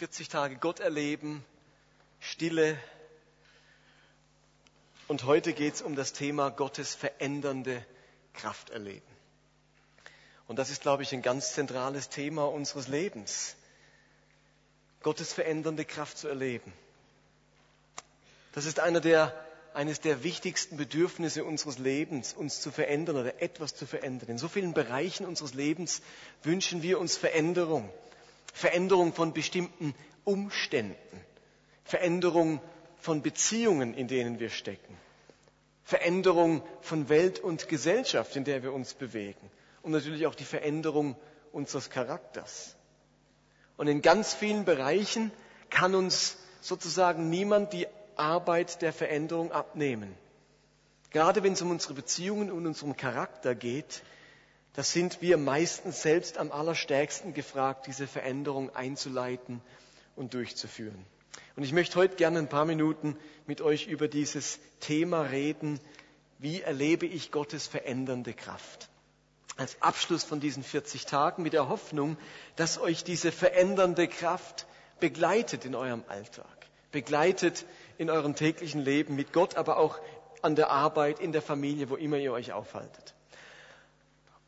40 Tage Gott erleben, Stille. Und heute geht es um das Thema Gottes verändernde Kraft erleben. Und das ist, glaube ich, ein ganz zentrales Thema unseres Lebens. Gottes verändernde Kraft zu erleben. Das ist einer der, eines der wichtigsten Bedürfnisse unseres Lebens, uns zu verändern oder etwas zu verändern. In so vielen Bereichen unseres Lebens wünschen wir uns Veränderung. Veränderung von bestimmten Umständen. Veränderung von Beziehungen, in denen wir stecken. Veränderung von Welt und Gesellschaft, in der wir uns bewegen. Und natürlich auch die Veränderung unseres Charakters. Und in ganz vielen Bereichen kann uns sozusagen niemand die Arbeit der Veränderung abnehmen. Gerade wenn es um unsere Beziehungen und unseren Charakter geht, da sind wir meistens selbst am allerstärksten gefragt, diese Veränderung einzuleiten und durchzuführen. Und ich möchte heute gerne ein paar Minuten mit euch über dieses Thema reden. Wie erlebe ich Gottes verändernde Kraft? Als Abschluss von diesen 40 Tagen mit der Hoffnung, dass euch diese verändernde Kraft begleitet in eurem Alltag, begleitet in eurem täglichen Leben mit Gott, aber auch an der Arbeit, in der Familie, wo immer ihr euch aufhaltet.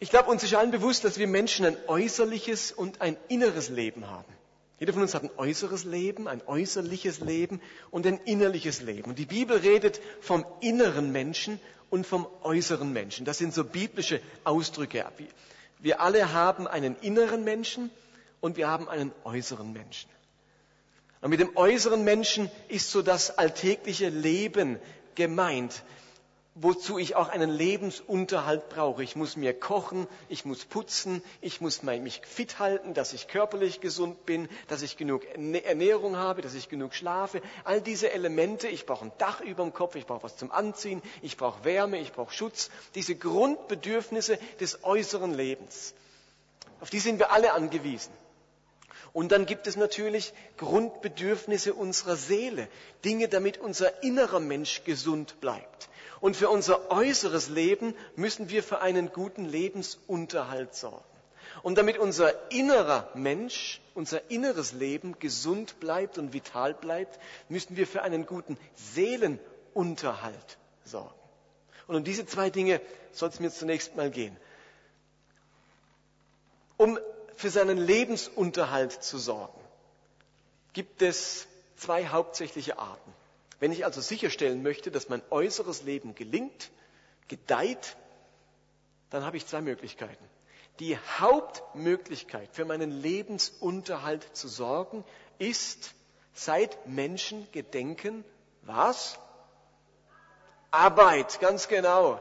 Ich glaube, uns ist allen bewusst, dass wir Menschen ein äußerliches und ein inneres Leben haben. Jeder von uns hat ein äußeres Leben, ein äußerliches Leben und ein innerliches Leben. Und die Bibel redet vom inneren Menschen und vom äußeren Menschen. Das sind so biblische Ausdrücke. Wir alle haben einen inneren Menschen und wir haben einen äußeren Menschen. Und mit dem äußeren Menschen ist so das alltägliche Leben gemeint, wozu ich auch einen Lebensunterhalt brauche. Ich muss mir kochen, ich muss putzen, ich muss mich fit halten, dass ich körperlich gesund bin, dass ich genug Ernährung habe, dass ich genug schlafe. All diese Elemente, ich brauche ein Dach über dem Kopf, ich brauche was zum Anziehen, ich brauche Wärme, ich brauche Schutz. Diese Grundbedürfnisse des äußeren Lebens. Auf die sind wir alle angewiesen. Und dann gibt es natürlich Grundbedürfnisse unserer Seele, Dinge, damit unser innerer Mensch gesund bleibt. Und für unser äußeres Leben müssen wir für einen guten Lebensunterhalt sorgen. Und damit unser innerer Mensch, unser inneres Leben gesund bleibt und vital bleibt, müssen wir für einen guten Seelenunterhalt sorgen. Und um diese zwei Dinge soll es mir zunächst mal gehen. Um für seinen Lebensunterhalt zu sorgen, gibt es zwei hauptsächliche Arten. Wenn ich also sicherstellen möchte, dass mein äußeres Leben gelingt, gedeiht, dann habe ich zwei Möglichkeiten. Die Hauptmöglichkeit für meinen Lebensunterhalt zu sorgen ist seit Menschen gedenken, was? Arbeit, ganz genau.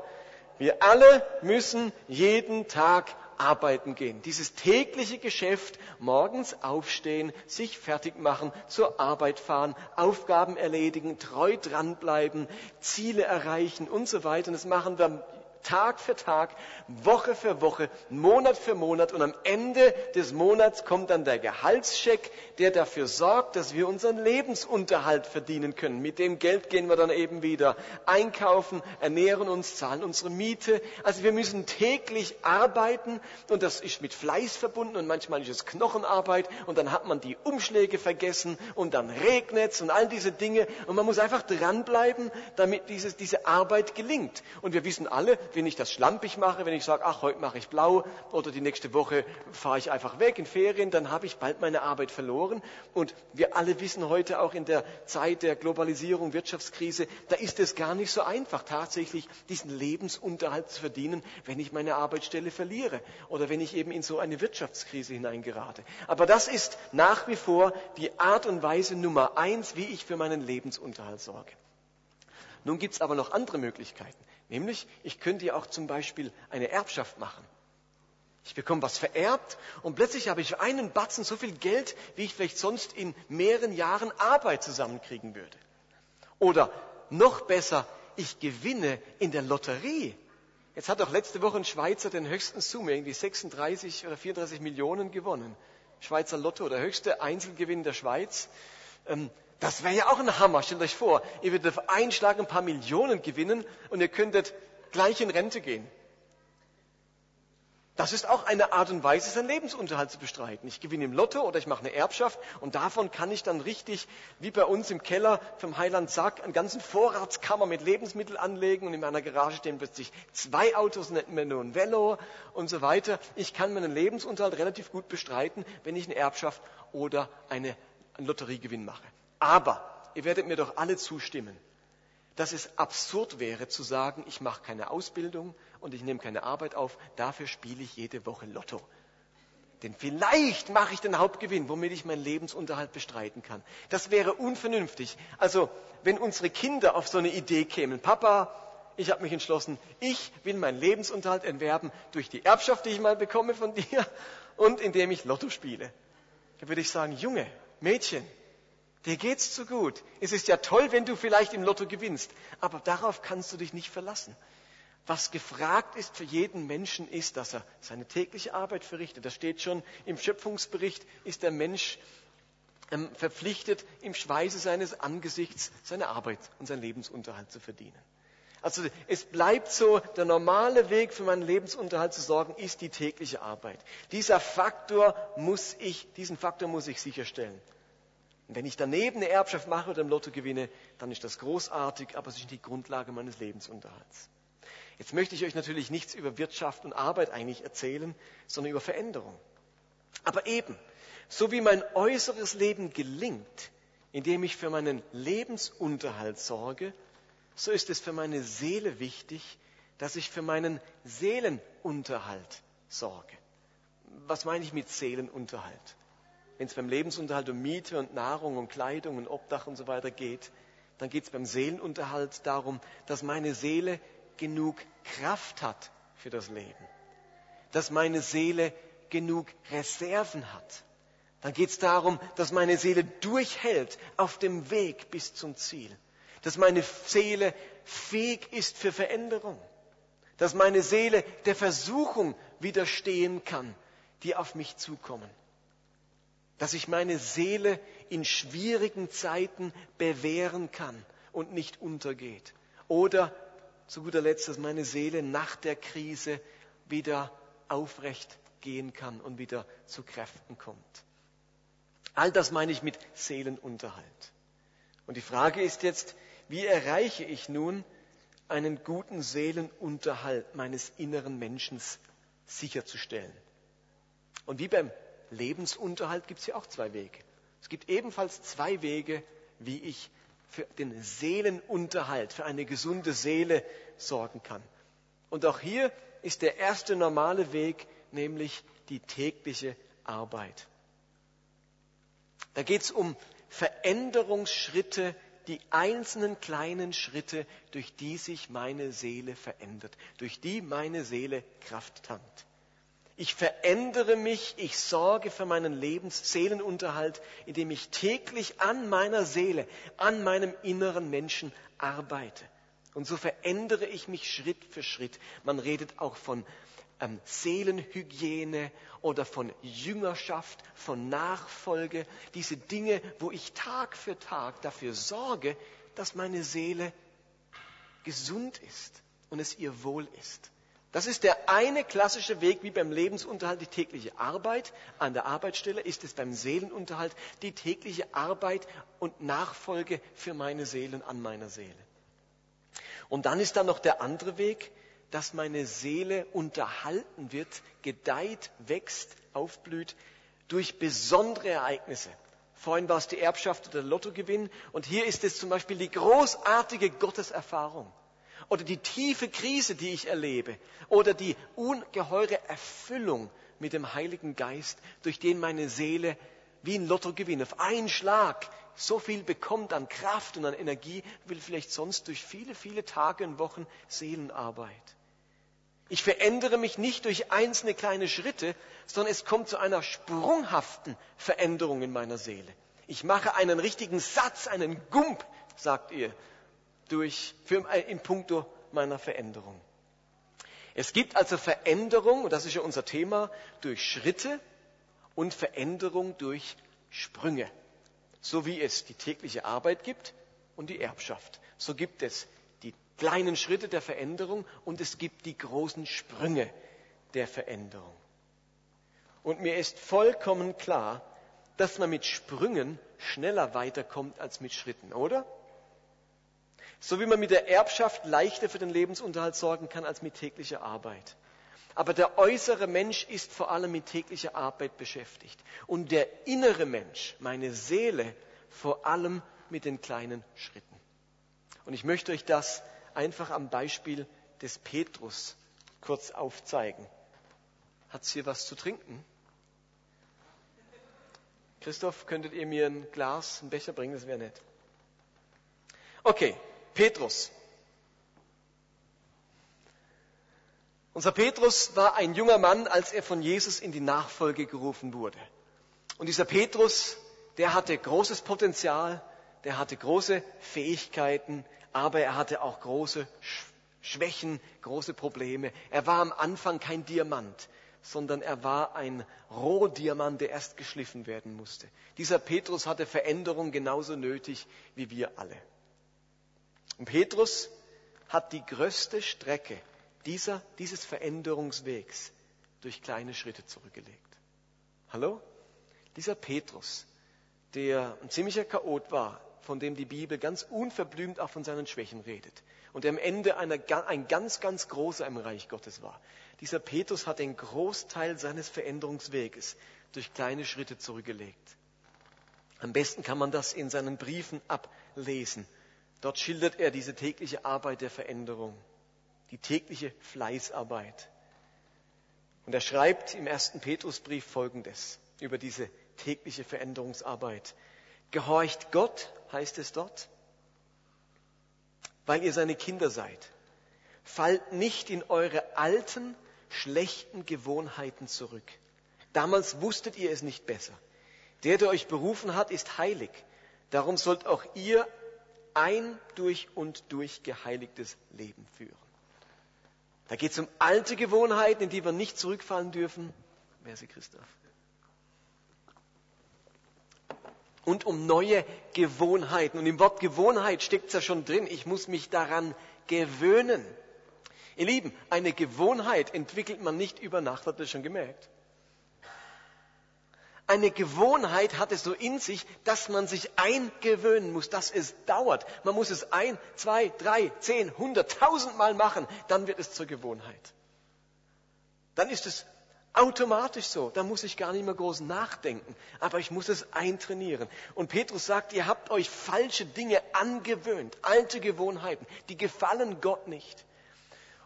Wir alle müssen jeden Tag arbeiten gehen. Dieses tägliche Geschäft, morgens aufstehen, sich fertig machen, zur Arbeit fahren, Aufgaben erledigen, treu dranbleiben, Ziele erreichen und so weiter. Und das machen wir Tag für Tag, Woche für Woche, Monat für Monat und am Ende des Monats kommt dann der Gehaltscheck, der dafür sorgt, dass wir unseren Lebensunterhalt verdienen können. Mit dem Geld gehen wir dann eben wieder einkaufen, ernähren uns, zahlen unsere Miete. Also wir müssen täglich arbeiten und das ist mit Fleiß verbunden und manchmal ist es Knochenarbeit und dann hat man die Umschläge vergessen und dann regnet es und all diese Dinge und man muss einfach dranbleiben, damit dieses, diese Arbeit gelingt. Und wir wissen alle, wenn ich das schlampig mache, wenn ich sage, ach, heute mache ich blau oder die nächste Woche fahre ich einfach weg in Ferien, dann habe ich bald meine Arbeit verloren. Und wir alle wissen heute auch in der Zeit der Globalisierung, Wirtschaftskrise, da ist es gar nicht so einfach, tatsächlich diesen Lebensunterhalt zu verdienen, wenn ich meine Arbeitsstelle verliere oder wenn ich eben in so eine Wirtschaftskrise hineingerate. Aber das ist nach wie vor die Art und Weise Nummer eins, wie ich für meinen Lebensunterhalt sorge. Nun gibt es aber noch andere Möglichkeiten. Nämlich, ich könnte ja auch zum Beispiel eine Erbschaft machen. Ich bekomme was vererbt und plötzlich habe ich für einen Batzen so viel Geld, wie ich vielleicht sonst in mehreren Jahren Arbeit zusammenkriegen würde. Oder noch besser, ich gewinne in der Lotterie. Jetzt hat doch letzte Woche ein Schweizer den höchsten Summe, irgendwie 36 oder 34 Millionen gewonnen. Schweizer Lotto, der höchste Einzelgewinn der Schweiz. Das wäre ja auch ein Hammer. Stellt euch vor, ihr würdet auf einen Schlag ein paar Millionen gewinnen und ihr könntet gleich in Rente gehen. Das ist auch eine Art und Weise, seinen Lebensunterhalt zu bestreiten. Ich gewinne im Lotto oder ich mache eine Erbschaft und davon kann ich dann richtig, wie bei uns im Keller vom Heiland Sack, einen ganzen Vorratskammer mit Lebensmitteln anlegen und in meiner Garage stehen plötzlich zwei Autos, nicht mehr nur ein Velo und so weiter. Ich kann meinen Lebensunterhalt relativ gut bestreiten, wenn ich eine Erbschaft oder eine, einen Lotteriegewinn mache. Aber ihr werdet mir doch alle zustimmen, dass es absurd wäre zu sagen, ich mache keine Ausbildung und ich nehme keine Arbeit auf, dafür spiele ich jede Woche Lotto. Denn vielleicht mache ich den Hauptgewinn, womit ich meinen Lebensunterhalt bestreiten kann. Das wäre unvernünftig. Also, wenn unsere Kinder auf so eine Idee kämen, Papa, ich habe mich entschlossen, ich will meinen Lebensunterhalt erwerben durch die Erbschaft, die ich mal bekomme von dir und indem ich Lotto spiele. Dann würde ich sagen, Junge, Mädchen, Dir geht's zu gut. Es ist ja toll, wenn du vielleicht im Lotto gewinnst, aber darauf kannst du dich nicht verlassen. Was gefragt ist für jeden Menschen ist, dass er seine tägliche Arbeit verrichtet. Das steht schon im Schöpfungsbericht, ist der Mensch ähm, verpflichtet, im Schweiße seines Angesichts seine Arbeit und seinen Lebensunterhalt zu verdienen. Also es bleibt so, der normale Weg für meinen Lebensunterhalt zu sorgen, ist die tägliche Arbeit. Dieser Faktor muss ich, diesen Faktor muss ich sicherstellen. Und wenn ich daneben eine Erbschaft mache oder im Lotto gewinne, dann ist das großartig, aber es ist nicht die Grundlage meines Lebensunterhalts. Jetzt möchte ich euch natürlich nichts über Wirtschaft und Arbeit eigentlich erzählen, sondern über Veränderung. Aber eben, so wie mein äußeres Leben gelingt, indem ich für meinen Lebensunterhalt sorge, so ist es für meine Seele wichtig, dass ich für meinen Seelenunterhalt sorge. Was meine ich mit Seelenunterhalt? Wenn es beim Lebensunterhalt um Miete und Nahrung und Kleidung und Obdach und so weiter geht, dann geht es beim Seelenunterhalt darum, dass meine Seele genug Kraft hat für das Leben. Dass meine Seele genug Reserven hat. Dann geht es darum, dass meine Seele durchhält auf dem Weg bis zum Ziel. Dass meine Seele fähig ist für Veränderung. Dass meine Seele der Versuchung widerstehen kann, die auf mich zukommen dass ich meine Seele in schwierigen Zeiten bewähren kann und nicht untergeht. Oder zu guter Letzt, dass meine Seele nach der Krise wieder aufrecht gehen kann und wieder zu Kräften kommt. All das meine ich mit Seelenunterhalt. Und die Frage ist jetzt, wie erreiche ich nun einen guten Seelenunterhalt meines inneren Menschen sicherzustellen? Und wie beim Lebensunterhalt gibt es ja auch zwei Wege. Es gibt ebenfalls zwei Wege, wie ich für den Seelenunterhalt, für eine gesunde Seele sorgen kann. Und auch hier ist der erste normale Weg, nämlich die tägliche Arbeit. Da geht es um Veränderungsschritte, die einzelnen kleinen Schritte, durch die sich meine Seele verändert, durch die meine Seele Kraft tankt. Ich verändere mich, ich sorge für meinen Lebens Seelenunterhalt, indem ich täglich an meiner Seele, an meinem inneren Menschen arbeite. Und so verändere ich mich Schritt für Schritt. Man redet auch von ähm, Seelenhygiene oder von Jüngerschaft, von Nachfolge. Diese Dinge, wo ich Tag für Tag dafür sorge, dass meine Seele gesund ist und es ihr wohl ist. Das ist der eine klassische Weg, wie beim Lebensunterhalt die tägliche Arbeit an der Arbeitsstelle, ist es beim Seelenunterhalt die tägliche Arbeit und Nachfolge für meine Seelen an meiner Seele. Und dann ist da noch der andere Weg, dass meine Seele unterhalten wird, gedeiht, wächst, aufblüht durch besondere Ereignisse. Vorhin war es die Erbschaft oder der Lottogewinn und hier ist es zum Beispiel die großartige Gotteserfahrung oder die tiefe Krise, die ich erlebe oder die ungeheure Erfüllung mit dem Heiligen Geist, durch den meine Seele wie ein Lottogewinn auf einen Schlag so viel bekommt an Kraft und an Energie, wie vielleicht sonst durch viele, viele Tage und Wochen Seelenarbeit. Ich verändere mich nicht durch einzelne kleine Schritte, sondern es kommt zu einer sprunghaften Veränderung in meiner Seele. Ich mache einen richtigen Satz, einen Gump, sagt ihr, durch, für, äh, in puncto meiner Veränderung. Es gibt also Veränderung, und das ist ja unser Thema, durch Schritte und Veränderung durch Sprünge. So wie es die tägliche Arbeit gibt und die Erbschaft. So gibt es die kleinen Schritte der Veränderung und es gibt die großen Sprünge der Veränderung. Und mir ist vollkommen klar, dass man mit Sprüngen schneller weiterkommt als mit Schritten, oder? So wie man mit der Erbschaft leichter für den Lebensunterhalt sorgen kann als mit täglicher Arbeit. Aber der äußere Mensch ist vor allem mit täglicher Arbeit beschäftigt. Und der innere Mensch, meine Seele, vor allem mit den kleinen Schritten. Und ich möchte euch das einfach am Beispiel des Petrus kurz aufzeigen. Hat es hier was zu trinken? Christoph, könntet ihr mir ein Glas, einen Becher bringen? Das wäre nett. Okay, Petrus. Unser Petrus war ein junger Mann, als er von Jesus in die Nachfolge gerufen wurde. Und dieser Petrus, der hatte großes Potenzial, der hatte große Fähigkeiten, aber er hatte auch große Schwächen, große Probleme. Er war am Anfang kein Diamant, sondern er war ein Rohdiamant, der erst geschliffen werden musste. Dieser Petrus hatte Veränderung genauso nötig wie wir alle. Und Petrus hat die größte Strecke dieser, dieses Veränderungswegs durch kleine Schritte zurückgelegt. Hallo? Dieser Petrus, der ein ziemlicher Chaot war, von dem die Bibel ganz unverblümt auch von seinen Schwächen redet und der am Ende einer, ein ganz, ganz großer im Reich Gottes war. Dieser Petrus hat den Großteil seines Veränderungsweges durch kleine Schritte zurückgelegt. Am besten kann man das in seinen Briefen ablesen. Dort schildert er diese tägliche Arbeit der Veränderung, die tägliche Fleißarbeit. Und er schreibt im ersten Petrusbrief Folgendes über diese tägliche Veränderungsarbeit. Gehorcht Gott, heißt es dort, weil ihr seine Kinder seid. Fallt nicht in eure alten, schlechten Gewohnheiten zurück. Damals wusstet ihr es nicht besser. Der, der euch berufen hat, ist heilig. Darum sollt auch ihr ein durch und durch geheiligtes Leben führen. Da geht es um alte Gewohnheiten, in die wir nicht zurückfallen dürfen. Sie, Christoph? und um neue Gewohnheiten. Und im Wort Gewohnheit steckt es ja schon drin. Ich muss mich daran gewöhnen. Ihr Lieben, eine Gewohnheit entwickelt man nicht über Nacht, habt ihr schon gemerkt. Eine Gewohnheit hat es so in sich, dass man sich eingewöhnen muss, dass es dauert. Man muss es ein, zwei, drei, zehn, hundert, tausendmal machen, dann wird es zur Gewohnheit. Dann ist es Automatisch so. Da muss ich gar nicht mehr groß nachdenken. Aber ich muss es eintrainieren. Und Petrus sagt, ihr habt euch falsche Dinge angewöhnt, alte Gewohnheiten, die gefallen Gott nicht.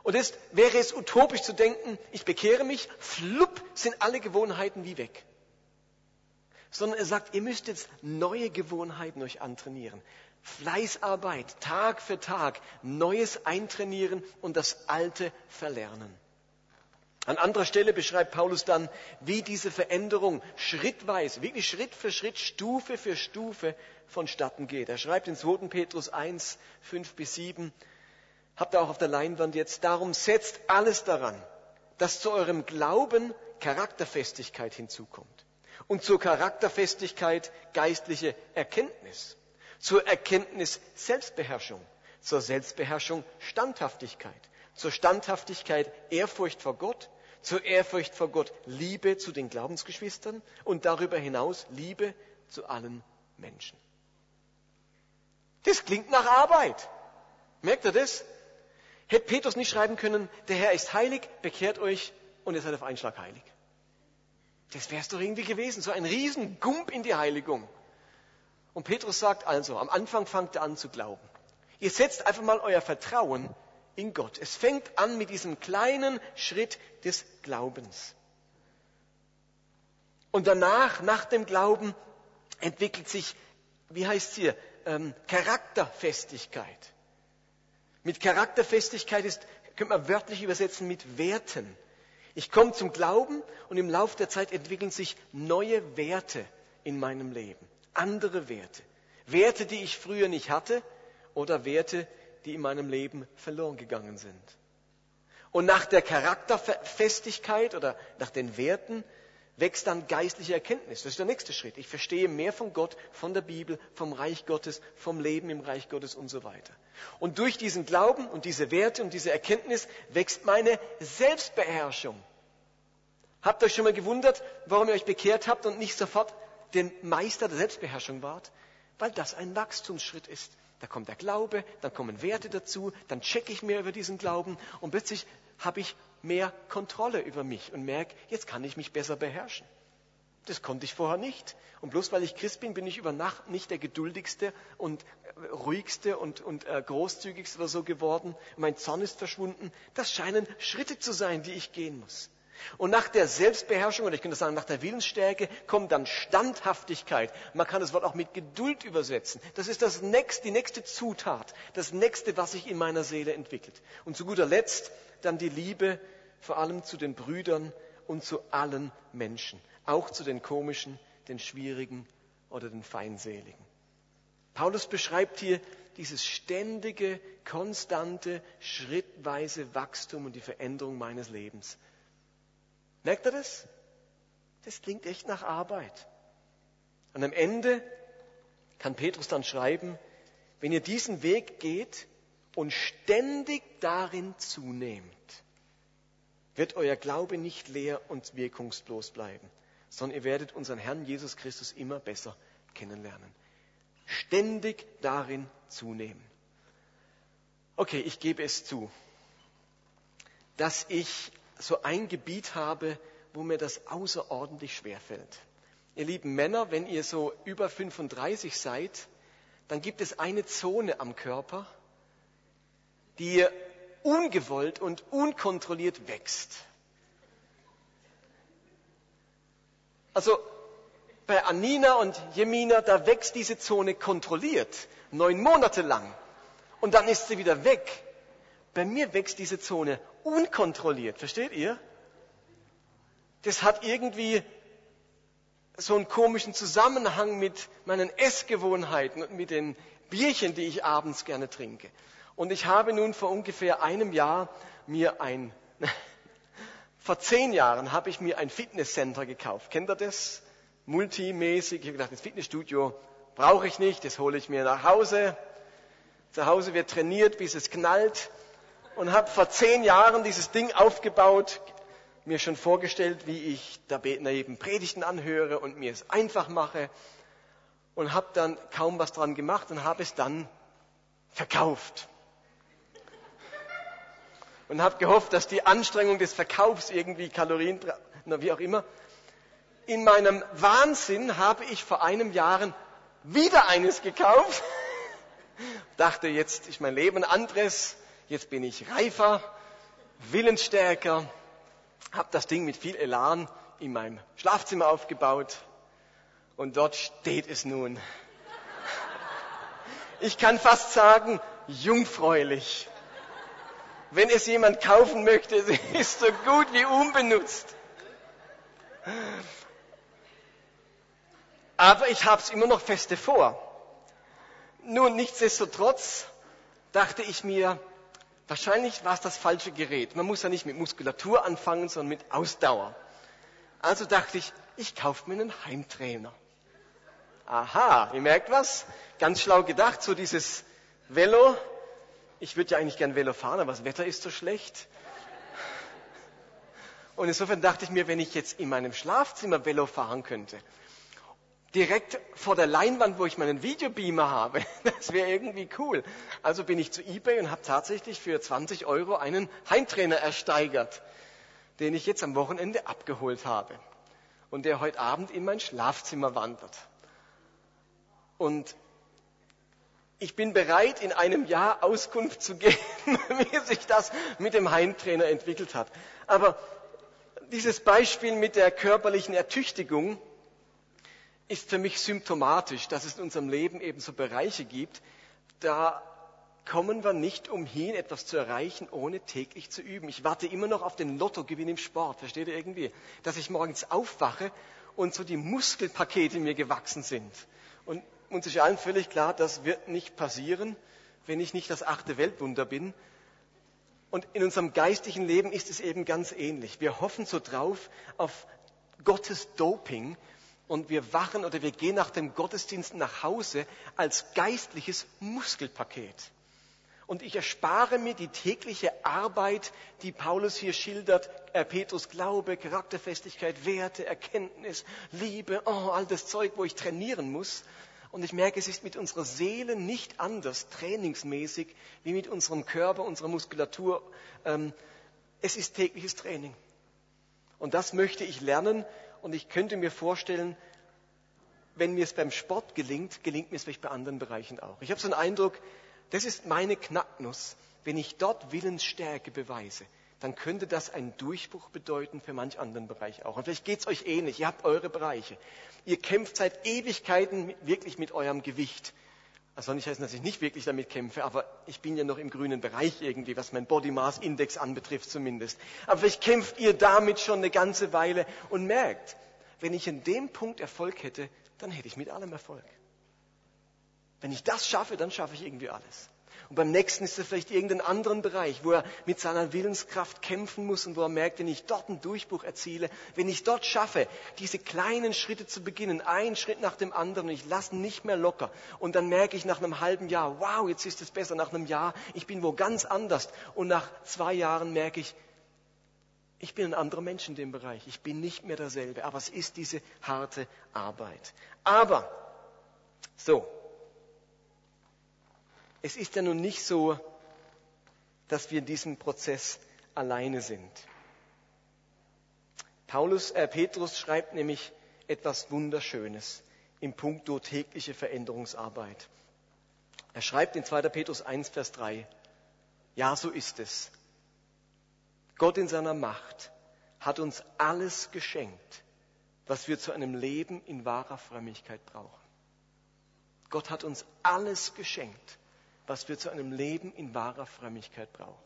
Und jetzt wäre es utopisch zu denken, ich bekehre mich, flupp, sind alle Gewohnheiten wie weg. Sondern er sagt, ihr müsst jetzt neue Gewohnheiten euch antrainieren. Fleißarbeit, Tag für Tag, Neues eintrainieren und das Alte verlernen. An anderer Stelle beschreibt Paulus dann, wie diese Veränderung schrittweise, wirklich Schritt für Schritt, Stufe für Stufe vonstatten geht. Er schreibt in 2. Petrus 1, 5 bis 7, habt ihr auch auf der Leinwand jetzt, darum setzt alles daran, dass zu eurem Glauben Charakterfestigkeit hinzukommt. Und zur Charakterfestigkeit geistliche Erkenntnis. Zur Erkenntnis Selbstbeherrschung. Zur Selbstbeherrschung Standhaftigkeit. Zur Standhaftigkeit Ehrfurcht vor Gott zur Ehrfurcht vor Gott Liebe zu den Glaubensgeschwistern und darüber hinaus Liebe zu allen Menschen. Das klingt nach Arbeit. Merkt ihr das? Hätte Petrus nicht schreiben können, der Herr ist heilig, bekehrt euch und ihr seid auf einen Schlag heilig. Das wäre es doch irgendwie gewesen, so ein Riesengump in die Heiligung. Und Petrus sagt also, am Anfang fangt ihr an zu glauben. Ihr setzt einfach mal euer Vertrauen in Gott. Es fängt an mit diesem kleinen Schritt des Glaubens. Und danach, nach dem Glauben, entwickelt sich, wie heißt es hier, ähm, Charakterfestigkeit. Mit Charakterfestigkeit ist, könnte man wörtlich übersetzen mit Werten. Ich komme zum Glauben und im Laufe der Zeit entwickeln sich neue Werte in meinem Leben. Andere Werte. Werte, die ich früher nicht hatte oder Werte, die in meinem Leben verloren gegangen sind. Und nach der Charakterfestigkeit oder nach den Werten wächst dann geistliche Erkenntnis. Das ist der nächste Schritt. Ich verstehe mehr von Gott, von der Bibel, vom Reich Gottes, vom Leben im Reich Gottes und so weiter. Und durch diesen Glauben und diese Werte und diese Erkenntnis wächst meine Selbstbeherrschung. Habt ihr euch schon mal gewundert, warum ihr euch bekehrt habt und nicht sofort den Meister der Selbstbeherrschung wart? Weil das ein Wachstumsschritt ist. Da kommt der Glaube, dann kommen Werte dazu, dann checke ich mehr über diesen Glauben und plötzlich habe ich mehr Kontrolle über mich und merke, jetzt kann ich mich besser beherrschen. Das konnte ich vorher nicht. Und bloß weil ich Christ bin, bin ich über Nacht nicht der geduldigste und äh, ruhigste und, und äh, großzügigste oder so geworden. Mein Zorn ist verschwunden. Das scheinen Schritte zu sein, die ich gehen muss. Und nach der Selbstbeherrschung, oder ich könnte sagen, nach der Willensstärke, kommt dann Standhaftigkeit. Man kann das Wort auch mit Geduld übersetzen. Das ist das nächste, die nächste Zutat, das nächste, was sich in meiner Seele entwickelt. Und zu guter Letzt dann die Liebe, vor allem zu den Brüdern und zu allen Menschen auch zu den komischen, den schwierigen oder den feindseligen. Paulus beschreibt hier dieses ständige, konstante, schrittweise Wachstum und die Veränderung meines Lebens. Merkt ihr das? Das klingt echt nach Arbeit. Und am Ende kann Petrus dann schreiben, wenn ihr diesen Weg geht und ständig darin zunehmt, wird euer Glaube nicht leer und wirkungslos bleiben sondern ihr werdet unseren Herrn Jesus Christus immer besser kennenlernen. Ständig darin zunehmen. Okay, ich gebe es zu, dass ich so ein Gebiet habe, wo mir das außerordentlich schwer fällt. Ihr lieben Männer, wenn ihr so über 35 seid, dann gibt es eine Zone am Körper, die ungewollt und unkontrolliert wächst. Also bei Anina und Jemina, da wächst diese Zone kontrolliert, neun Monate lang. Und dann ist sie wieder weg. Bei mir wächst diese Zone unkontrolliert, versteht ihr? Das hat irgendwie so einen komischen Zusammenhang mit meinen Essgewohnheiten und mit den Bierchen, die ich abends gerne trinke. Und ich habe nun vor ungefähr einem Jahr mir ein vor zehn Jahren habe ich mir ein Fitnesscenter gekauft. Kennt ihr das? Multimäßig. Ich habe gedacht, das Fitnessstudio brauche ich nicht, das hole ich mir nach Hause. Zu Hause wird trainiert, bis es knallt. Und habe vor zehn Jahren dieses Ding aufgebaut, mir schon vorgestellt, wie ich da daneben Predigten anhöre und mir es einfach mache. Und habe dann kaum was dran gemacht und habe es dann verkauft und habe gehofft, dass die Anstrengung des Verkaufs irgendwie Kalorien, na, wie auch immer. In meinem Wahnsinn habe ich vor einem Jahr wieder eines gekauft. Dachte, jetzt ist mein Leben anderes, jetzt bin ich reifer, willensstärker, habe das Ding mit viel Elan in meinem Schlafzimmer aufgebaut und dort steht es nun. Ich kann fast sagen, jungfräulich. Wenn es jemand kaufen möchte, ist so gut wie unbenutzt. Aber ich habe es immer noch feste vor. Nun, nichtsdestotrotz dachte ich mir, wahrscheinlich war es das falsche Gerät. Man muss ja nicht mit Muskulatur anfangen, sondern mit Ausdauer. Also dachte ich, ich kaufe mir einen Heimtrainer. Aha, ihr merkt was? Ganz schlau gedacht, so dieses Velo, ich würde ja eigentlich gern Velo fahren, aber das Wetter ist so schlecht. Und insofern dachte ich mir, wenn ich jetzt in meinem Schlafzimmer Velo fahren könnte, direkt vor der Leinwand, wo ich meinen Videobeamer habe, das wäre irgendwie cool. Also bin ich zu eBay und habe tatsächlich für 20 Euro einen Heimtrainer ersteigert, den ich jetzt am Wochenende abgeholt habe und der heute Abend in mein Schlafzimmer wandert. Und ich bin bereit, in einem Jahr Auskunft zu geben, wie sich das mit dem Heimtrainer entwickelt hat. Aber dieses Beispiel mit der körperlichen Ertüchtigung ist für mich symptomatisch, dass es in unserem Leben eben so Bereiche gibt, da kommen wir nicht umhin, etwas zu erreichen, ohne täglich zu üben. Ich warte immer noch auf den Lottogewinn im Sport, versteht ihr irgendwie? Dass ich morgens aufwache und so die Muskelpakete mir gewachsen sind. Und uns ist allen völlig klar, das wird nicht passieren, wenn ich nicht das achte Weltwunder bin. Und in unserem geistlichen Leben ist es eben ganz ähnlich. Wir hoffen so drauf auf Gottes Doping und wir wachen oder wir gehen nach dem Gottesdienst nach Hause als geistliches Muskelpaket. Und ich erspare mir die tägliche Arbeit, die Paulus hier schildert, Petrus Glaube, Charakterfestigkeit, Werte, Erkenntnis, Liebe, oh, all das Zeug, wo ich trainieren muss. Und ich merke, es ist mit unserer Seele nicht anders, trainingsmäßig, wie mit unserem Körper, unserer Muskulatur. Ähm, es ist tägliches Training. Und das möchte ich lernen. Und ich könnte mir vorstellen, wenn mir es beim Sport gelingt, gelingt mir es vielleicht bei anderen Bereichen auch. Ich habe so einen Eindruck, das ist meine Knacknuss. Wenn ich dort Willensstärke beweise, dann könnte das einen Durchbruch bedeuten für manch anderen Bereich auch. Und vielleicht geht es euch ähnlich. Ihr habt eure Bereiche. Ihr kämpft seit Ewigkeiten wirklich mit eurem Gewicht. Das soll nicht heißen, dass ich nicht wirklich damit kämpfe, aber ich bin ja noch im grünen Bereich irgendwie, was mein Body Mass Index anbetrifft zumindest. Aber vielleicht kämpft ihr damit schon eine ganze Weile und merkt, wenn ich in dem Punkt Erfolg hätte, dann hätte ich mit allem Erfolg. Wenn ich das schaffe, dann schaffe ich irgendwie alles. Und beim nächsten ist es vielleicht irgendein anderen Bereich, wo er mit seiner Willenskraft kämpfen muss und wo er merkt, wenn ich dort einen Durchbruch erziele, wenn ich dort schaffe, diese kleinen Schritte zu beginnen, einen Schritt nach dem anderen, ich lasse nicht mehr locker. Und dann merke ich nach einem halben Jahr, wow, jetzt ist es besser. Nach einem Jahr, ich bin wo ganz anders. Und nach zwei Jahren merke ich, ich bin ein anderer Mensch in dem Bereich. Ich bin nicht mehr derselbe. Aber es ist diese harte Arbeit. Aber, so, es ist ja nun nicht so, dass wir in diesem Prozess alleine sind. Paulus, äh, Petrus schreibt nämlich etwas Wunderschönes im Punkto tägliche Veränderungsarbeit. Er schreibt in 2. Petrus 1, Vers 3, ja, so ist es. Gott in seiner Macht hat uns alles geschenkt, was wir zu einem Leben in wahrer Frömmigkeit brauchen. Gott hat uns alles geschenkt, was wir zu einem Leben in wahrer Frömmigkeit brauchen.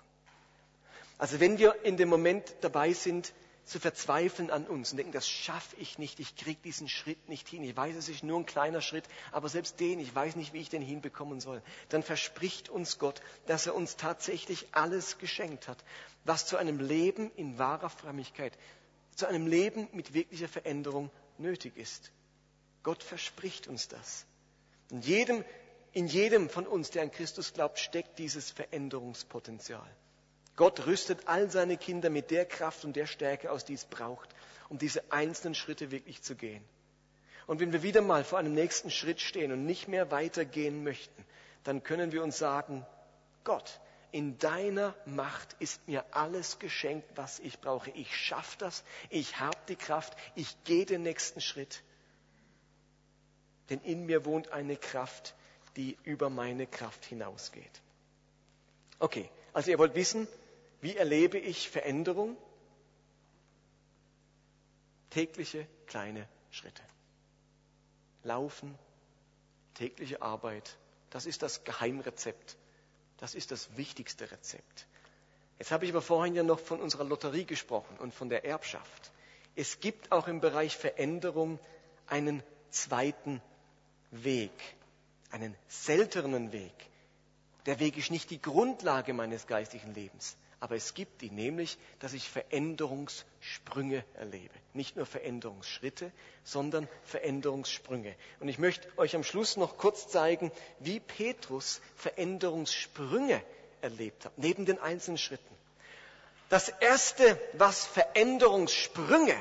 Also wenn wir in dem Moment dabei sind, zu verzweifeln an uns und denken, das schaffe ich nicht, ich kriege diesen Schritt nicht hin, ich weiß, es ist nur ein kleiner Schritt, aber selbst den, ich weiß nicht, wie ich den hinbekommen soll, dann verspricht uns Gott, dass er uns tatsächlich alles geschenkt hat, was zu einem Leben in wahrer Frömmigkeit, zu einem Leben mit wirklicher Veränderung nötig ist. Gott verspricht uns das. Und jedem in jedem von uns, der an Christus glaubt, steckt dieses Veränderungspotenzial. Gott rüstet all seine Kinder mit der Kraft und der Stärke aus, die es braucht, um diese einzelnen Schritte wirklich zu gehen. Und wenn wir wieder mal vor einem nächsten Schritt stehen und nicht mehr weitergehen möchten, dann können wir uns sagen, Gott, in deiner Macht ist mir alles geschenkt, was ich brauche. Ich schaffe das, ich habe die Kraft, ich gehe den nächsten Schritt. Denn in mir wohnt eine Kraft, die über meine Kraft hinausgeht. Okay, also ihr wollt wissen, wie erlebe ich Veränderung? Tägliche kleine Schritte. Laufen, tägliche Arbeit, das ist das Geheimrezept. Das ist das wichtigste Rezept. Jetzt habe ich aber vorhin ja noch von unserer Lotterie gesprochen und von der Erbschaft. Es gibt auch im Bereich Veränderung einen zweiten Weg einen seltenen Weg. Der Weg ist nicht die Grundlage meines geistlichen Lebens, aber es gibt ihn, nämlich, dass ich Veränderungssprünge erlebe. Nicht nur Veränderungsschritte, sondern Veränderungssprünge. Und ich möchte euch am Schluss noch kurz zeigen, wie Petrus Veränderungssprünge erlebt hat, neben den einzelnen Schritten. Das Erste, was Veränderungssprünge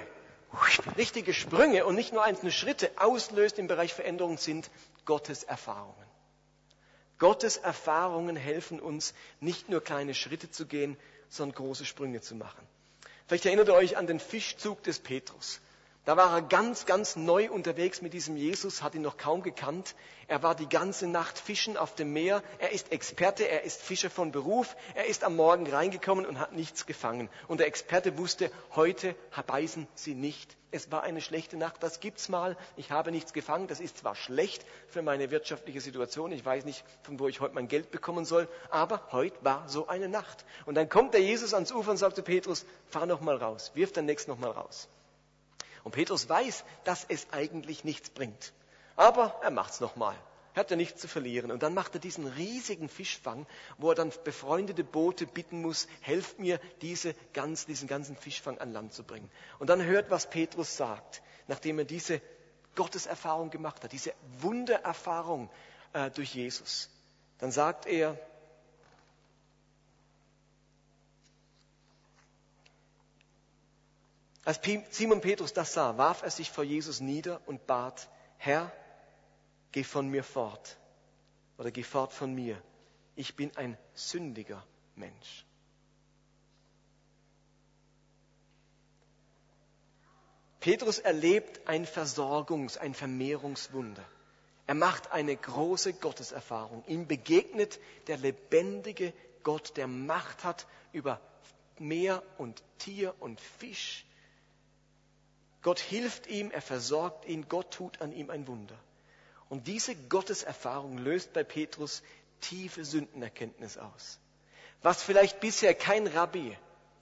richtige Sprünge und nicht nur einzelne Schritte auslöst im Bereich Veränderung, sind Gottes Erfahrungen. Gottes Erfahrungen helfen uns, nicht nur kleine Schritte zu gehen, sondern große Sprünge zu machen. Vielleicht erinnert ihr euch an den Fischzug des Petrus. Da war er ganz, ganz neu unterwegs mit diesem Jesus, hat ihn noch kaum gekannt. Er war die ganze Nacht fischen auf dem Meer. Er ist Experte, er ist Fischer von Beruf. Er ist am Morgen reingekommen und hat nichts gefangen. Und der Experte wusste, heute beißen sie nicht. Es war eine schlechte Nacht, das gibt's mal. Ich habe nichts gefangen. Das ist zwar schlecht für meine wirtschaftliche Situation. Ich weiß nicht, von wo ich heute mein Geld bekommen soll. Aber heute war so eine Nacht. Und dann kommt der Jesus ans Ufer und sagt zu Petrus, fahr noch mal raus. Wirf dein Netz noch mal raus. Und Petrus weiß, dass es eigentlich nichts bringt. Aber er macht es nochmal. Er hat ja nichts zu verlieren. Und dann macht er diesen riesigen Fischfang, wo er dann befreundete Boote bitten muss, helft mir, diese ganz, diesen ganzen Fischfang an Land zu bringen. Und dann hört, was Petrus sagt, nachdem er diese Gotteserfahrung gemacht hat, diese Wundererfahrung äh, durch Jesus. Dann sagt er, Als Simon Petrus das sah, warf er sich vor Jesus nieder und bat, Herr, geh von mir fort oder geh fort von mir. Ich bin ein sündiger Mensch. Petrus erlebt ein Versorgungs-, ein Vermehrungswunder. Er macht eine große Gotteserfahrung. Ihm begegnet der lebendige Gott, der Macht hat über Meer und Tier und Fisch. Gott hilft ihm, er versorgt ihn, Gott tut an ihm ein Wunder. Und diese Gotteserfahrung löst bei Petrus tiefe Sündenerkenntnis aus. Was vielleicht bisher kein Rabbi,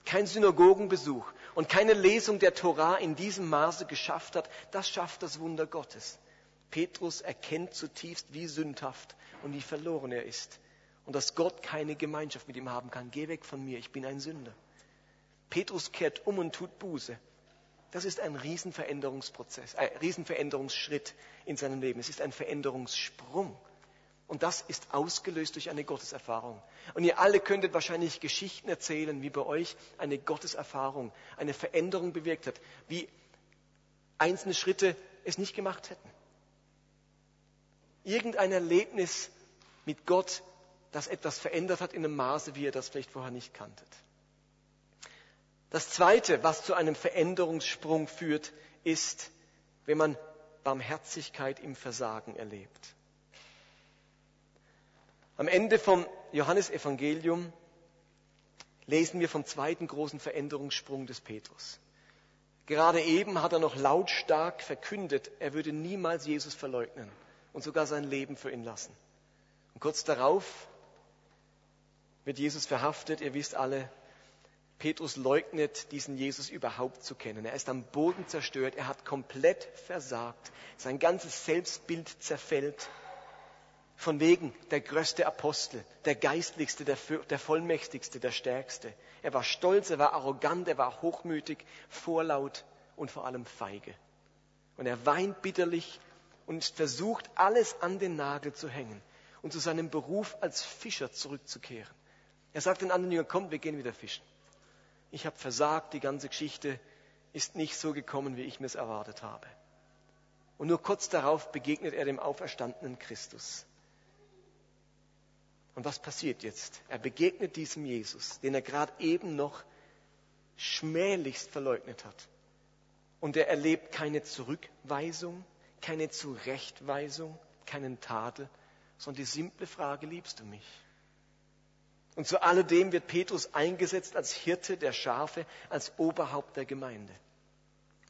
kein Synagogenbesuch und keine Lesung der Torah in diesem Maße geschafft hat, das schafft das Wunder Gottes. Petrus erkennt zutiefst, wie sündhaft und wie verloren er ist und dass Gott keine Gemeinschaft mit ihm haben kann. Geh weg von mir, ich bin ein Sünder. Petrus kehrt um und tut Buße. Das ist ein Riesenveränderungsprozess, ein Riesenveränderungsschritt in seinem Leben. Es ist ein Veränderungssprung. Und das ist ausgelöst durch eine Gotteserfahrung. Und ihr alle könntet wahrscheinlich Geschichten erzählen, wie bei euch eine Gotteserfahrung eine Veränderung bewirkt hat, wie einzelne Schritte es nicht gemacht hätten. Irgendein Erlebnis mit Gott, das etwas verändert hat in einem Maße, wie ihr das vielleicht vorher nicht kanntet. Das Zweite, was zu einem Veränderungssprung führt, ist, wenn man Barmherzigkeit im Versagen erlebt. Am Ende vom Johannesevangelium lesen wir vom zweiten großen Veränderungssprung des Petrus. Gerade eben hat er noch lautstark verkündet, er würde niemals Jesus verleugnen und sogar sein Leben für ihn lassen. Und kurz darauf wird Jesus verhaftet. Ihr wisst alle, Petrus leugnet diesen Jesus überhaupt zu kennen. Er ist am Boden zerstört. Er hat komplett versagt. Sein ganzes Selbstbild zerfällt. Von wegen der größte Apostel, der geistlichste, der, der vollmächtigste, der stärkste. Er war stolz, er war arrogant, er war hochmütig, vorlaut und vor allem feige. Und er weint bitterlich und versucht, alles an den Nagel zu hängen und zu seinem Beruf als Fischer zurückzukehren. Er sagt den anderen Jüngern, kommt, wir gehen wieder fischen ich habe versagt, die ganze Geschichte ist nicht so gekommen, wie ich mir es erwartet habe. Und nur kurz darauf begegnet er dem auferstandenen Christus. Und was passiert jetzt? Er begegnet diesem Jesus, den er gerade eben noch schmählichst verleugnet hat. Und er erlebt keine Zurückweisung, keine Zurechtweisung, keinen Tadel, sondern die simple Frage, liebst du mich? Und zu alledem wird Petrus eingesetzt als Hirte der Schafe, als Oberhaupt der Gemeinde.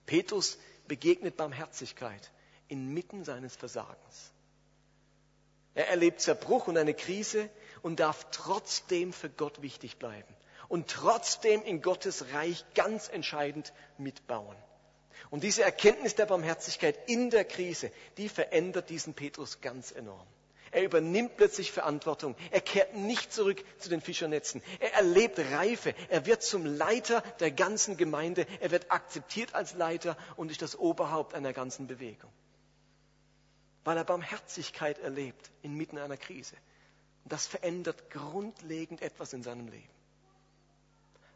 Petrus begegnet Barmherzigkeit inmitten seines Versagens. Er erlebt Zerbruch und eine Krise und darf trotzdem für Gott wichtig bleiben und trotzdem in Gottes Reich ganz entscheidend mitbauen. Und diese Erkenntnis der Barmherzigkeit in der Krise, die verändert diesen Petrus ganz enorm. Er übernimmt plötzlich Verantwortung. Er kehrt nicht zurück zu den Fischernetzen. Er erlebt Reife. Er wird zum Leiter der ganzen Gemeinde. Er wird akzeptiert als Leiter und ist das Oberhaupt einer ganzen Bewegung. Weil er Barmherzigkeit erlebt inmitten einer Krise. Und das verändert grundlegend etwas in seinem Leben.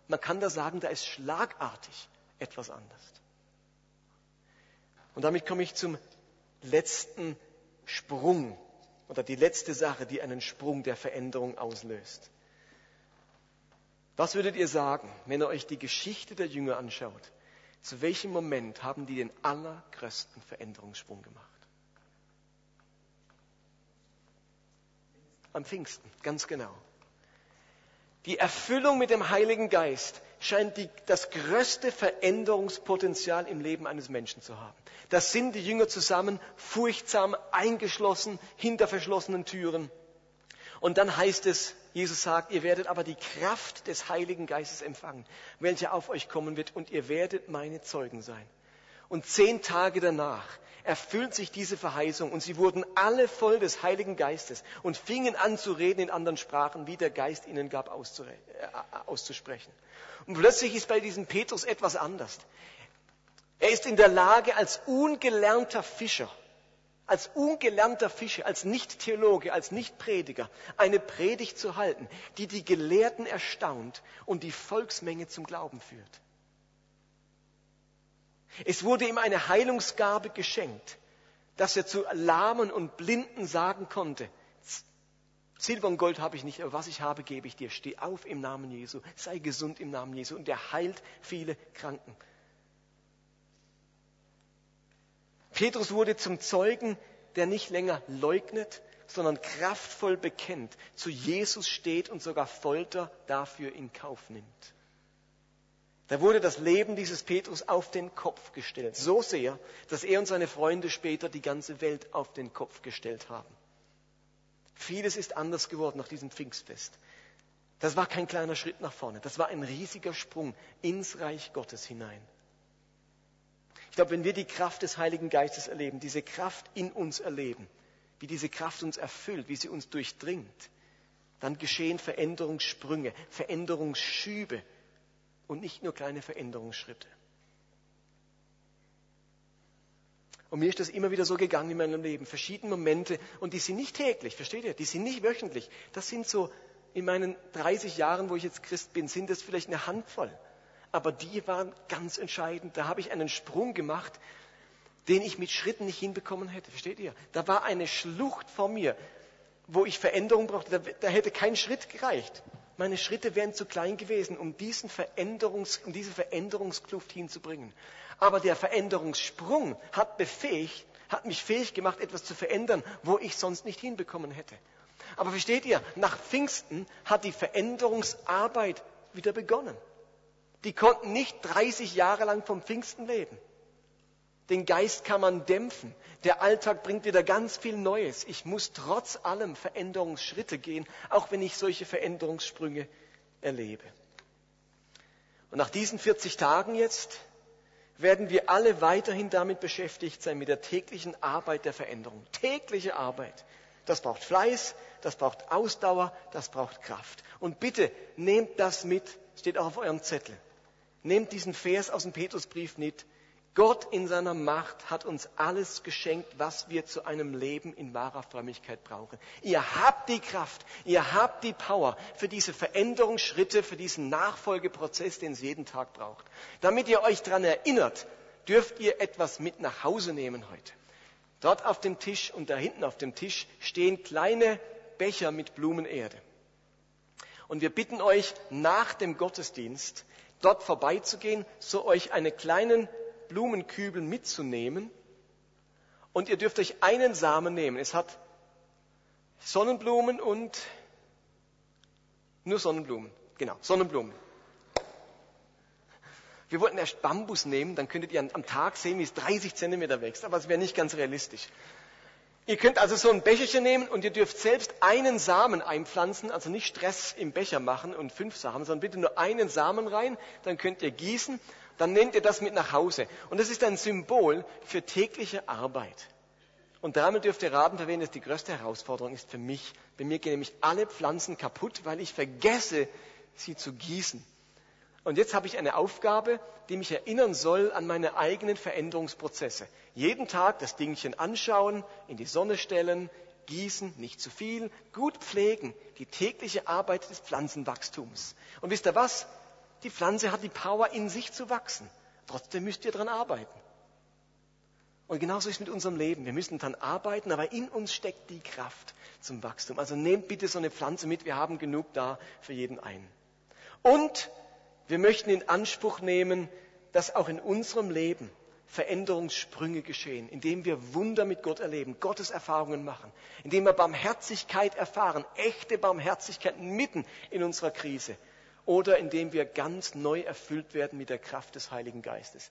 Man kann da sagen, da ist schlagartig etwas anders. Und damit komme ich zum letzten Sprung oder die letzte Sache, die einen Sprung der Veränderung auslöst. Was würdet ihr sagen, wenn ihr euch die Geschichte der Jünger anschaut? Zu welchem Moment haben die den allergrößten Veränderungssprung gemacht? Am Pfingsten, ganz genau. Die Erfüllung mit dem Heiligen Geist scheint die, das größte Veränderungspotenzial im Leben eines Menschen zu haben. Das sind die Jünger zusammen, furchtsam, eingeschlossen, hinter verschlossenen Türen. Und dann heißt es, Jesus sagt, ihr werdet aber die Kraft des Heiligen Geistes empfangen, welche auf euch kommen wird, und ihr werdet meine Zeugen sein. Und zehn Tage danach erfüllt sich diese Verheißung und sie wurden alle voll des Heiligen Geistes und fingen an zu reden in anderen Sprachen, wie der Geist ihnen gab äh, auszusprechen. Und plötzlich ist bei diesem Petrus etwas anders. Er ist in der Lage, als ungelernter Fischer, als ungelernter Fischer, als Nicht-Theologe, als Nicht-Prediger, eine Predigt zu halten, die die Gelehrten erstaunt und die Volksmenge zum Glauben führt. Es wurde ihm eine Heilungsgabe geschenkt, dass er zu Lahmen und Blinden sagen konnte, Silber und Gold habe ich nicht, aber was ich habe, gebe ich dir. Steh auf im Namen Jesu, sei gesund im Namen Jesu. Und er heilt viele Kranken. Petrus wurde zum Zeugen, der nicht länger leugnet, sondern kraftvoll bekennt, zu Jesus steht und sogar Folter dafür in Kauf nimmt. Da wurde das Leben dieses Petrus auf den Kopf gestellt. So sehr, dass er und seine Freunde später die ganze Welt auf den Kopf gestellt haben. Vieles ist anders geworden nach diesem Pfingstfest. Das war kein kleiner Schritt nach vorne. Das war ein riesiger Sprung ins Reich Gottes hinein. Ich glaube, wenn wir die Kraft des Heiligen Geistes erleben, diese Kraft in uns erleben, wie diese Kraft uns erfüllt, wie sie uns durchdringt, dann geschehen Veränderungssprünge, Veränderungsschübe, und nicht nur kleine Veränderungsschritte. Und mir ist das immer wieder so gegangen in meinem Leben. Verschiedene Momente. Und die sind nicht täglich, versteht ihr? Die sind nicht wöchentlich. Das sind so, in meinen 30 Jahren, wo ich jetzt Christ bin, sind das vielleicht eine Handvoll. Aber die waren ganz entscheidend. Da habe ich einen Sprung gemacht, den ich mit Schritten nicht hinbekommen hätte. Versteht ihr? Da war eine Schlucht vor mir, wo ich Veränderung brauchte. Da, da hätte kein Schritt gereicht. Meine Schritte wären zu klein gewesen, um, diesen Veränderungs, um diese Veränderungskluft hinzubringen. Aber der Veränderungssprung hat befähigt, hat mich fähig gemacht, etwas zu verändern, wo ich sonst nicht hinbekommen hätte. Aber versteht ihr, nach Pfingsten hat die Veränderungsarbeit wieder begonnen. Die konnten nicht 30 Jahre lang vom Pfingsten leben. Den Geist kann man dämpfen. Der Alltag bringt wieder ganz viel Neues. Ich muss trotz allem Veränderungsschritte gehen, auch wenn ich solche Veränderungssprünge erlebe. Und nach diesen 40 Tagen jetzt werden wir alle weiterhin damit beschäftigt sein, mit der täglichen Arbeit der Veränderung. Tägliche Arbeit. Das braucht Fleiß, das braucht Ausdauer, das braucht Kraft. Und bitte nehmt das mit, steht auch auf eurem Zettel. Nehmt diesen Vers aus dem Petrusbrief mit. Gott in seiner Macht hat uns alles geschenkt, was wir zu einem Leben in wahrer Frömmigkeit brauchen. Ihr habt die Kraft, ihr habt die Power für diese Veränderungsschritte, für diesen Nachfolgeprozess, den es jeden Tag braucht. Damit ihr euch daran erinnert, dürft ihr etwas mit nach Hause nehmen heute. Dort auf dem Tisch und da hinten auf dem Tisch stehen kleine Becher mit Blumenerde. Und wir bitten euch, nach dem Gottesdienst dort vorbeizugehen, so euch einen kleinen Blumenkübel mitzunehmen. Und ihr dürft euch einen Samen nehmen. Es hat Sonnenblumen und nur Sonnenblumen. Genau, Sonnenblumen. Wir wollten erst Bambus nehmen, dann könntet ihr am Tag sehen, wie es 30 Zentimeter wächst, aber es wäre nicht ganz realistisch. Ihr könnt also so ein Becherchen nehmen und ihr dürft selbst einen Samen einpflanzen, also nicht Stress im Becher machen und fünf Samen, sondern bitte nur einen Samen rein, dann könnt ihr gießen dann nehmt ihr das mit nach Hause. Und das ist ein Symbol für tägliche Arbeit. Und damit dürft ihr raten, für wen das die größte Herausforderung ist für mich. Bei mir gehen nämlich alle Pflanzen kaputt, weil ich vergesse, sie zu gießen. Und jetzt habe ich eine Aufgabe, die mich erinnern soll an meine eigenen Veränderungsprozesse. Jeden Tag das Dingchen anschauen, in die Sonne stellen, gießen, nicht zu viel, gut pflegen, die tägliche Arbeit des Pflanzenwachstums. Und wisst ihr was? Die Pflanze hat die Power, in sich zu wachsen. Trotzdem müsst ihr daran arbeiten. Und genauso ist es mit unserem Leben. Wir müssen daran arbeiten, aber in uns steckt die Kraft zum Wachstum. Also nehmt bitte so eine Pflanze mit. Wir haben genug da für jeden einen. Und wir möchten in Anspruch nehmen, dass auch in unserem Leben Veränderungssprünge geschehen, indem wir Wunder mit Gott erleben, Gottes Erfahrungen machen, indem wir Barmherzigkeit erfahren, echte Barmherzigkeit mitten in unserer Krise oder indem wir ganz neu erfüllt werden mit der Kraft des Heiligen Geistes.